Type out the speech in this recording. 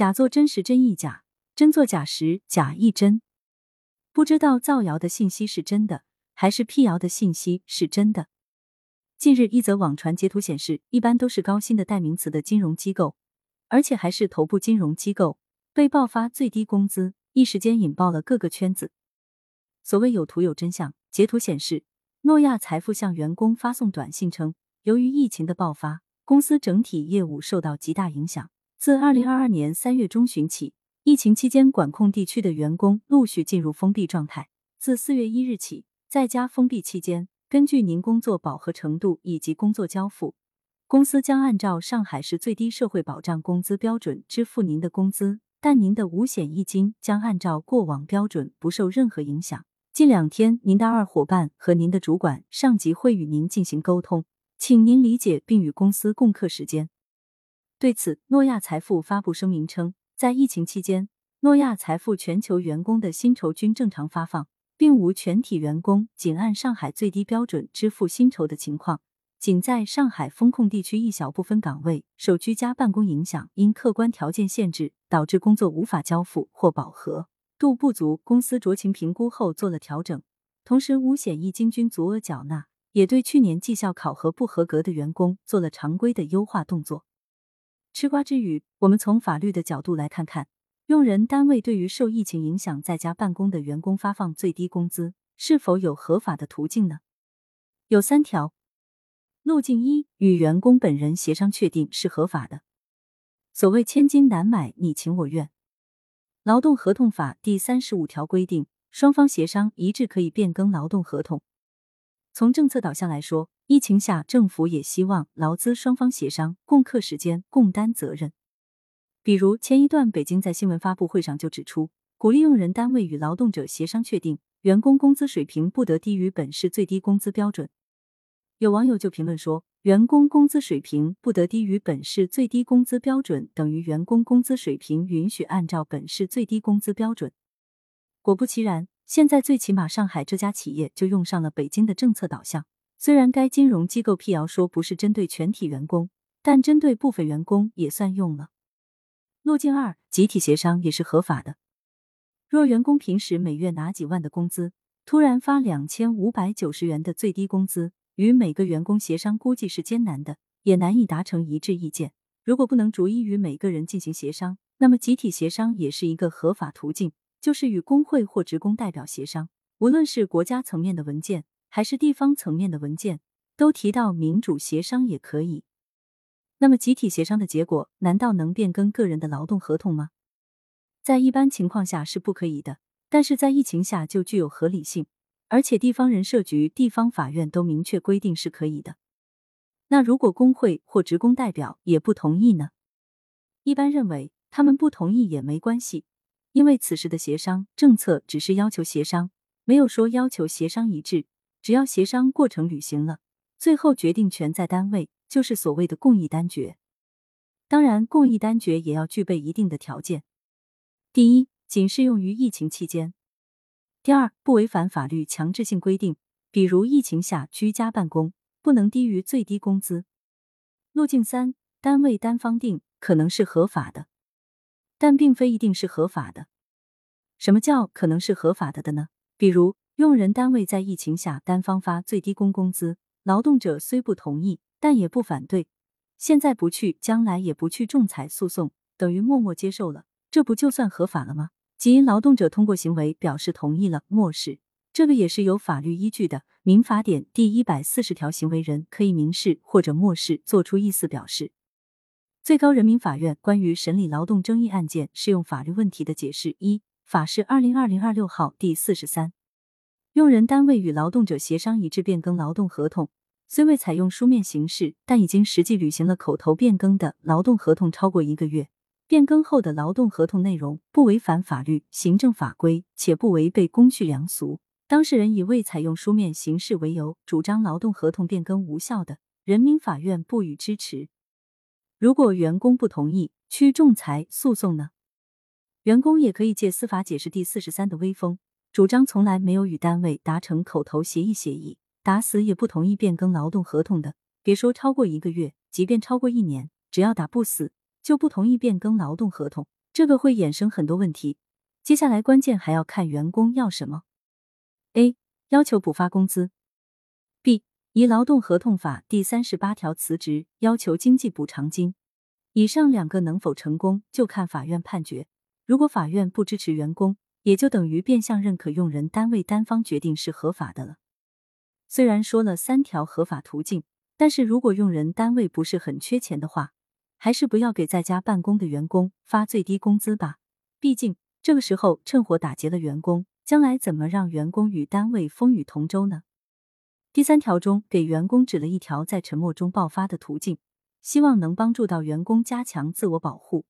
假作真时真亦假，真作假时假亦真。不知道造谣的信息是真的，还是辟谣的信息是真的。近日，一则网传截图显示，一般都是高薪的代名词的金融机构，而且还是头部金融机构，被爆发最低工资，一时间引爆了各个圈子。所谓有图有真相，截图显示，诺亚财富向员工发送短信称，由于疫情的爆发，公司整体业务受到极大影响。自二零二二年三月中旬起，疫情期间管控地区的员工陆续进入封闭状态。自四月一日起，在家封闭期间。根据您工作饱和程度以及工作交付，公司将按照上海市最低社会保障工资标准支付您的工资，但您的五险一金将按照过往标准不受任何影响。近两天，您的二伙伴和您的主管、上级会与您进行沟通，请您理解并与公司共克时间。对此，诺亚财富发布声明称，在疫情期间，诺亚财富全球员工的薪酬均正常发放。并无全体员工仅按上海最低标准支付薪酬的情况，仅在上海封控地区一小部分岗位受居家办公影响，因客观条件限制导致工作无法交付或饱和度不足，公司酌情评估后做了调整，同时五险一金均足额缴纳，也对去年绩效考核不合格的员工做了常规的优化动作。吃瓜之余，我们从法律的角度来看看。用人单位对于受疫情影响在家办公的员工发放最低工资，是否有合法的途径呢？有三条路径：一、与员工本人协商确定是合法的。所谓千金难买你情我愿，劳动合同法第三十五条规定，双方协商一致可以变更劳动合同。从政策导向来说，疫情下政府也希望劳资双方协商，共克时间，共担责任。比如前一段，北京在新闻发布会上就指出，鼓励用人单位与劳动者协商确定员工工资水平不得低于本市最低工资标准。有网友就评论说，员工工资水平不得低于本市最低工资标准，等于员工工资水平允许按照本市最低工资标准。果不其然，现在最起码上海这家企业就用上了北京的政策导向。虽然该金融机构辟谣说不是针对全体员工，但针对部分员工也算用了。路径二，集体协商也是合法的。若员工平时每月拿几万的工资，突然发两千五百九十元的最低工资，与每个员工协商估计是艰难的，也难以达成一致意见。如果不能逐一与每个人进行协商，那么集体协商也是一个合法途径，就是与工会或职工代表协商。无论是国家层面的文件，还是地方层面的文件，都提到民主协商也可以。那么，集体协商的结果难道能变更个人的劳动合同吗？在一般情况下是不可以的，但是在疫情下就具有合理性，而且地方人社局、地方法院都明确规定是可以的。那如果工会或职工代表也不同意呢？一般认为，他们不同意也没关系，因为此时的协商政策只是要求协商，没有说要求协商一致，只要协商过程履行了，最后决定权在单位。就是所谓的共议单决，当然，共议单决也要具备一定的条件。第一，仅适用于疫情期间；第二，不违反法律强制性规定，比如疫情下居家办公不能低于最低工资。路径三，单位单方定可能是合法的，但并非一定是合法的。什么叫可能是合法的的呢？比如，用人单位在疫情下单方发最低工工资，劳动者虽不同意。但也不反对，现在不去，将来也不去仲裁诉讼，等于默默接受了，这不就算合法了吗？即劳动者通过行为表示同意了，漠视，这个也是有法律依据的。民法典第一百四十条，行为人可以明示或者漠视作出意思表示。最高人民法院关于审理劳动争议案件适用法律问题的解释一法释二零二零二六号第四十三，用人单位与劳动者协商一致变更劳动合同。虽未采用书面形式，但已经实际履行了口头变更的劳动合同超过一个月，变更后的劳动合同内容不违反法律、行政法规，且不违背公序良俗，当事人以未采用书面形式为由主张劳动合同变更无效的，人民法院不予支持。如果员工不同意，去仲裁诉讼呢？员工也可以借司法解释第四十三的威风，主张从来没有与单位达成口头协议协议。打死也不同意变更劳动合同的，别说超过一个月，即便超过一年，只要打不死，就不同意变更劳动合同。这个会衍生很多问题。接下来关键还要看员工要什么。A 要求补发工资，B 以劳动合同法第三十八条辞职要求经济补偿金。以上两个能否成功，就看法院判决。如果法院不支持员工，也就等于变相认可用人单位单方决定是合法的了。虽然说了三条合法途径，但是如果用人单位不是很缺钱的话，还是不要给在家办公的员工发最低工资吧。毕竟这个时候趁火打劫了员工，将来怎么让员工与单位风雨同舟呢？第三条中给员工指了一条在沉默中爆发的途径。希望能帮助到员工加强自我保护。